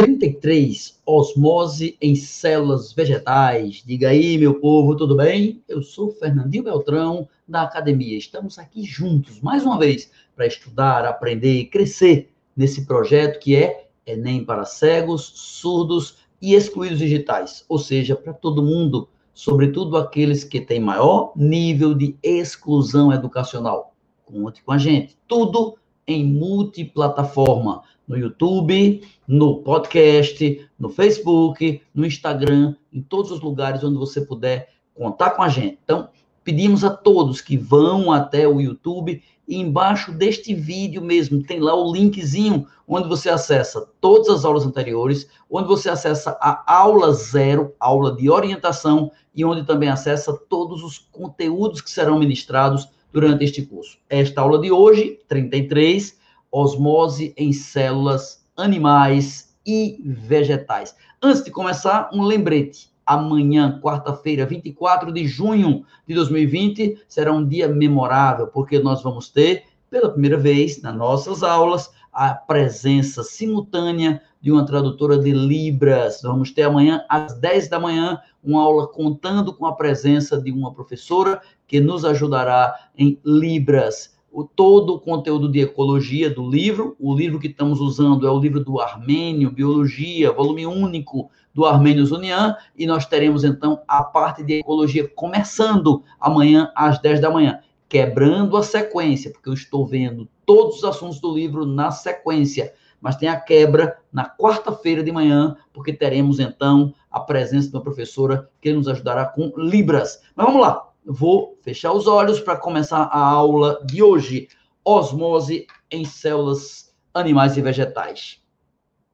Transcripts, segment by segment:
33, osmose em células vegetais. Diga aí, meu povo, tudo bem? Eu sou Fernandinho Beltrão, da academia. Estamos aqui juntos, mais uma vez, para estudar, aprender e crescer nesse projeto que é Enem para cegos, surdos e excluídos digitais, ou seja, para todo mundo, sobretudo aqueles que têm maior nível de exclusão educacional. Conte com a gente. Tudo em multiplataforma no YouTube, no podcast, no Facebook, no Instagram, em todos os lugares onde você puder contar com a gente. Então, pedimos a todos que vão até o YouTube e embaixo deste vídeo mesmo tem lá o linkzinho onde você acessa todas as aulas anteriores, onde você acessa a aula zero, aula de orientação e onde também acessa todos os conteúdos que serão ministrados durante este curso. Esta aula de hoje, 33, osmose em células animais e vegetais. Antes de começar, um lembrete. Amanhã, quarta-feira, 24 de junho de 2020, será um dia memorável, porque nós vamos ter, pela primeira vez nas nossas aulas, a presença simultânea de uma tradutora de Libras. Vamos ter amanhã, às 10 da manhã, uma aula contando com a presença de uma professora que nos ajudará em Libras o, todo o conteúdo de ecologia do livro. O livro que estamos usando é o livro do Armênio, Biologia, volume único do Armênios União, e nós teremos então a parte de ecologia começando amanhã às 10 da manhã, quebrando a sequência, porque eu estou vendo todos os assuntos do livro na sequência, mas tem a quebra na quarta-feira de manhã, porque teremos então a presença de uma professora que nos ajudará com Libras. Mas vamos lá, vou fechar os olhos para começar a aula de hoje. Osmose em células animais e vegetais.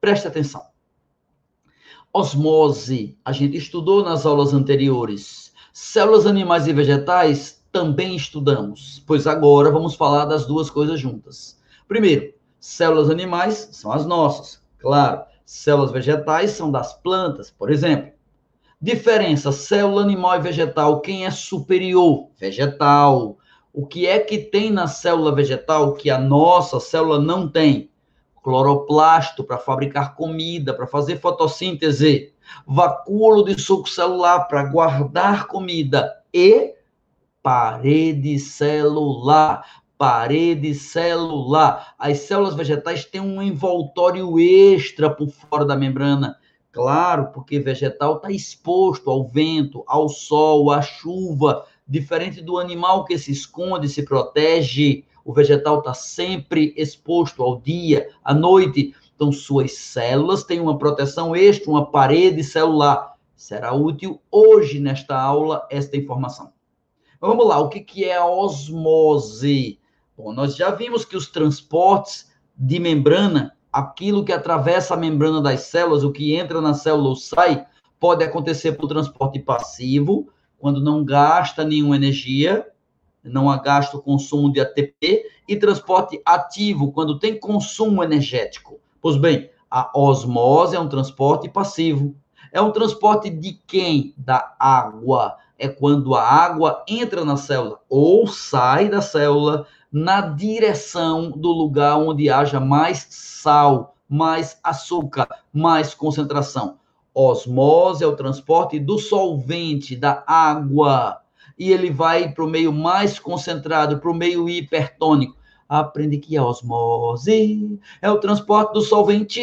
Preste atenção. Osmose, a gente estudou nas aulas anteriores. Células animais e vegetais também estudamos, pois agora vamos falar das duas coisas juntas. Primeiro, células animais são as nossas, claro. Células vegetais são das plantas, por exemplo. Diferença célula animal e vegetal, quem é superior? Vegetal. O que é que tem na célula vegetal que a nossa célula não tem? Cloroplasto para fabricar comida, para fazer fotossíntese, vacúolo de suco celular para guardar comida e parede celular. Parede celular. As células vegetais têm um envoltório extra por fora da membrana Claro, porque vegetal está exposto ao vento, ao sol, à chuva, diferente do animal que se esconde, se protege. O vegetal está sempre exposto ao dia, à noite. Então, suas células têm uma proteção extra, uma parede celular. Será útil hoje, nesta aula, esta informação. Vamos lá, o que, que é a osmose? Bom, nós já vimos que os transportes de membrana aquilo que atravessa a membrana das células, o que entra na célula ou sai, pode acontecer por transporte passivo, quando não gasta nenhuma energia, não há gasto consumo de ATP, e transporte ativo, quando tem consumo energético. Pois bem, a osmose é um transporte passivo. É um transporte de quem? Da água. É quando a água entra na célula ou sai da célula na direção do lugar onde haja mais sal, mais açúcar, mais concentração. Osmose é o transporte do solvente, da água, e ele vai para o meio mais concentrado, para o meio hipertônico. Aprende que a osmose é o transporte do solvente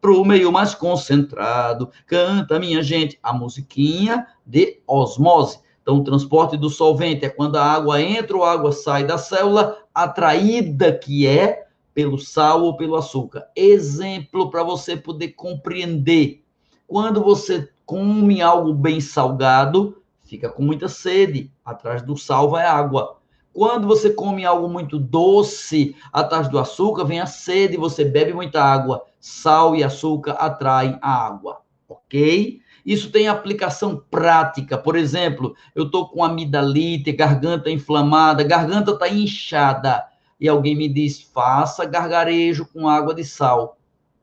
para o meio mais concentrado. Canta, minha gente, a musiquinha de osmose. Então, o transporte do solvente é quando a água entra ou a água sai da célula, atraída que é pelo sal ou pelo açúcar. Exemplo para você poder compreender. Quando você come algo bem salgado, fica com muita sede. Atrás do sal vai água. Quando você come algo muito doce, atrás do açúcar vem a sede, você bebe muita água. Sal e açúcar atraem a água, ok? Isso tem aplicação prática. Por exemplo, eu estou com amidalite, garganta inflamada, garganta está inchada. E alguém me diz, faça gargarejo com água de sal.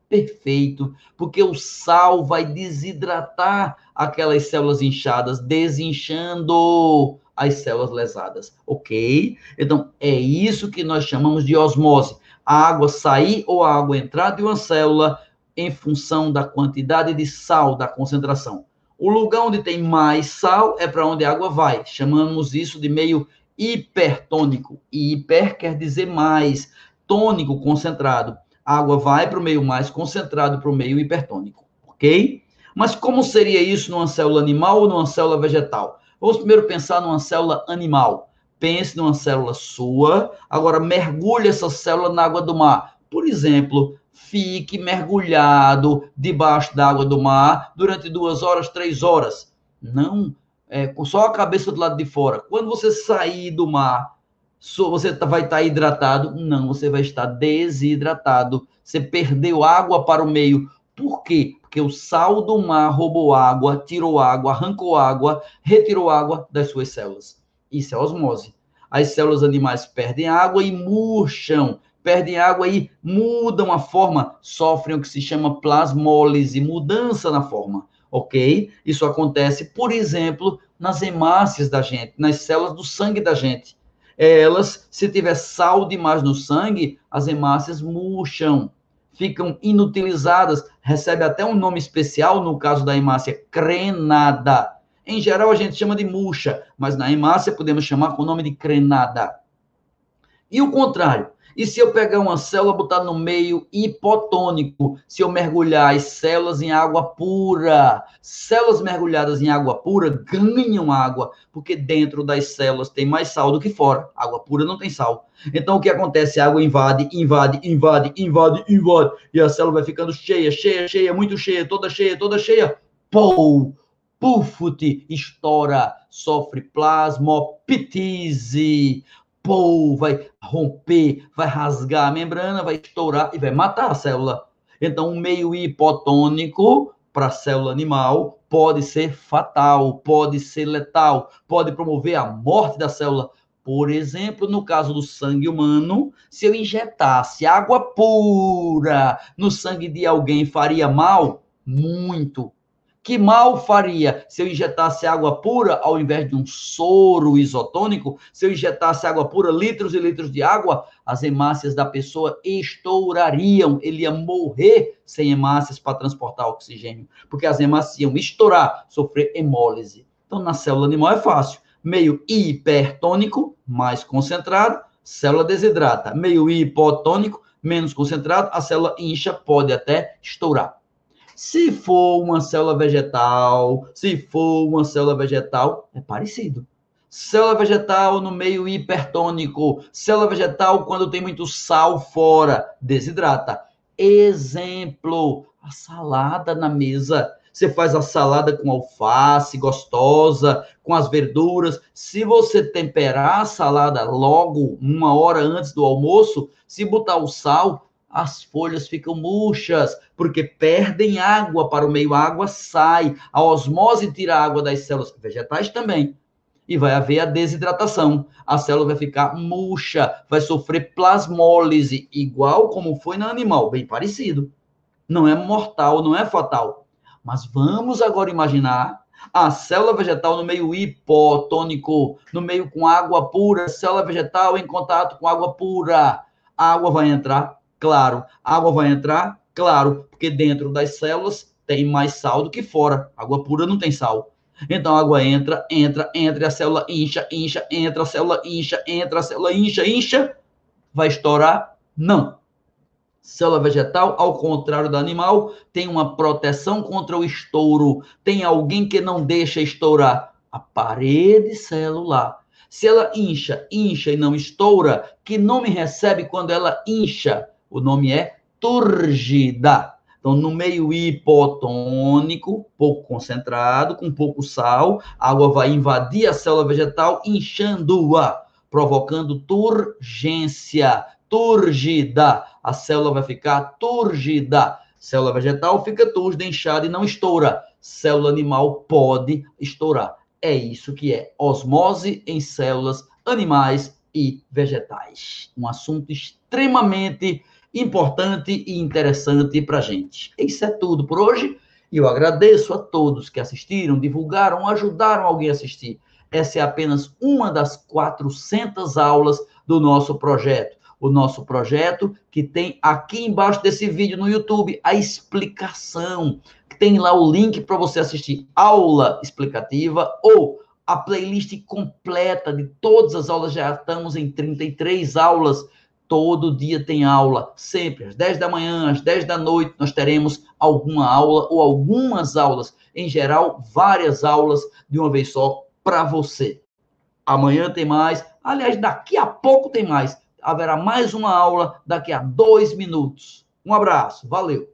Perfeito, porque o sal vai desidratar aquelas células inchadas, desinchando as células lesadas, ok? Então, é isso que nós chamamos de osmose. A água sair ou a água entrar de uma célula em função da quantidade de sal, da concentração. O lugar onde tem mais sal é para onde a água vai. Chamamos isso de meio hipertônico. E hiper quer dizer mais, tônico, concentrado. A água vai para o meio mais concentrado, para o meio hipertônico, ok? Mas como seria isso numa célula animal ou numa célula vegetal? Vamos primeiro pensar numa célula animal. Pense numa célula sua, agora mergulhe essa célula na água do mar. Por exemplo, fique mergulhado debaixo da água do mar durante duas horas, três horas. Não, é, com só a cabeça do lado de fora. Quando você sair do mar, você tá, vai estar tá hidratado? Não, você vai estar desidratado. Você perdeu água para o meio. Por quê? Porque o sal do mar roubou água, tirou água, arrancou água, retirou água das suas células. Isso é osmose. As células animais perdem água e murcham, perdem água e mudam a forma, sofrem o que se chama plasmólise, mudança na forma, ok? Isso acontece, por exemplo, nas hemácias da gente, nas células do sangue da gente. Elas, se tiver sal demais no sangue, as hemácias murcham, ficam inutilizadas, recebe até um nome especial, no caso da hemácia, crenada em geral, a gente chama de murcha, mas na hemácia podemos chamar com o nome de crenada. E o contrário. E se eu pegar uma célula, botar no meio hipotônico, se eu mergulhar as células em água pura, células mergulhadas em água pura ganham água, porque dentro das células tem mais sal do que fora. Água pura não tem sal. Então o que acontece? A água invade, invade, invade, invade, invade, e a célula vai ficando cheia, cheia, cheia, muito cheia, toda cheia, toda cheia. Pou! pufute, estoura, sofre plasmoptise, pô, vai romper, vai rasgar a membrana, vai estourar e vai matar a célula. Então, um meio hipotônico para a célula animal pode ser fatal, pode ser letal, pode promover a morte da célula. Por exemplo, no caso do sangue humano, se eu injetasse água pura no sangue de alguém, faria mal? Muito que mal faria se eu injetasse água pura ao invés de um soro isotônico? Se eu injetasse água pura, litros e litros de água, as hemácias da pessoa estourariam. Ele ia morrer sem hemácias para transportar oxigênio, porque as hemácias iam estourar, sofrer hemólise. Então, na célula animal é fácil. Meio hipertônico, mais concentrado, célula desidrata. Meio hipotônico, menos concentrado, a célula incha, pode até estourar. Se for uma célula vegetal, se for uma célula vegetal, é parecido. Célula vegetal no meio hipertônico, célula vegetal quando tem muito sal fora, desidrata. Exemplo, a salada na mesa. Você faz a salada com alface, gostosa, com as verduras. Se você temperar a salada logo, uma hora antes do almoço, se botar o sal, as folhas ficam murchas, porque perdem água para o meio, a água sai, a osmose tira a água das células vegetais também. E vai haver a desidratação. A célula vai ficar murcha, vai sofrer plasmólise, igual como foi no animal, bem parecido. Não é mortal, não é fatal. Mas vamos agora imaginar a célula vegetal no meio hipotônico, no meio com água pura, célula vegetal em contato com água pura. A água vai entrar Claro, água vai entrar? Claro, porque dentro das células tem mais sal do que fora. Água pura não tem sal. Então a água entra, entra, entra, a célula incha, incha, entra, a célula incha, entra, a célula incha, incha. Vai estourar? Não. Célula vegetal, ao contrário do animal, tem uma proteção contra o estouro. Tem alguém que não deixa estourar a parede celular. Se ela incha, incha e não estoura, que nome recebe quando ela incha? O nome é turgida. Então, no meio hipotônico, pouco concentrado, com pouco sal, a água vai invadir a célula vegetal, inchando-a, provocando turgência, turgida. A célula vai ficar turgida. Célula vegetal fica turgida, inchada e não estoura. Célula animal pode estourar. É isso que é osmose em células animais e vegetais. Um assunto extremamente importante e interessante para a gente. Isso é tudo por hoje. E eu agradeço a todos que assistiram, divulgaram, ajudaram alguém a assistir. Essa é apenas uma das 400 aulas do nosso projeto. o nosso projeto, que tem aqui embaixo desse vídeo no YouTube a explicação. Tem lá o link para você assistir aula explicativa ou a playlist completa de todas as aulas. Já estamos em 33 aulas. Todo dia tem aula, sempre às 10 da manhã, às 10 da noite, nós teremos alguma aula ou algumas aulas. Em geral, várias aulas de uma vez só para você. Amanhã tem mais. Aliás, daqui a pouco tem mais. Haverá mais uma aula daqui a dois minutos. Um abraço. Valeu.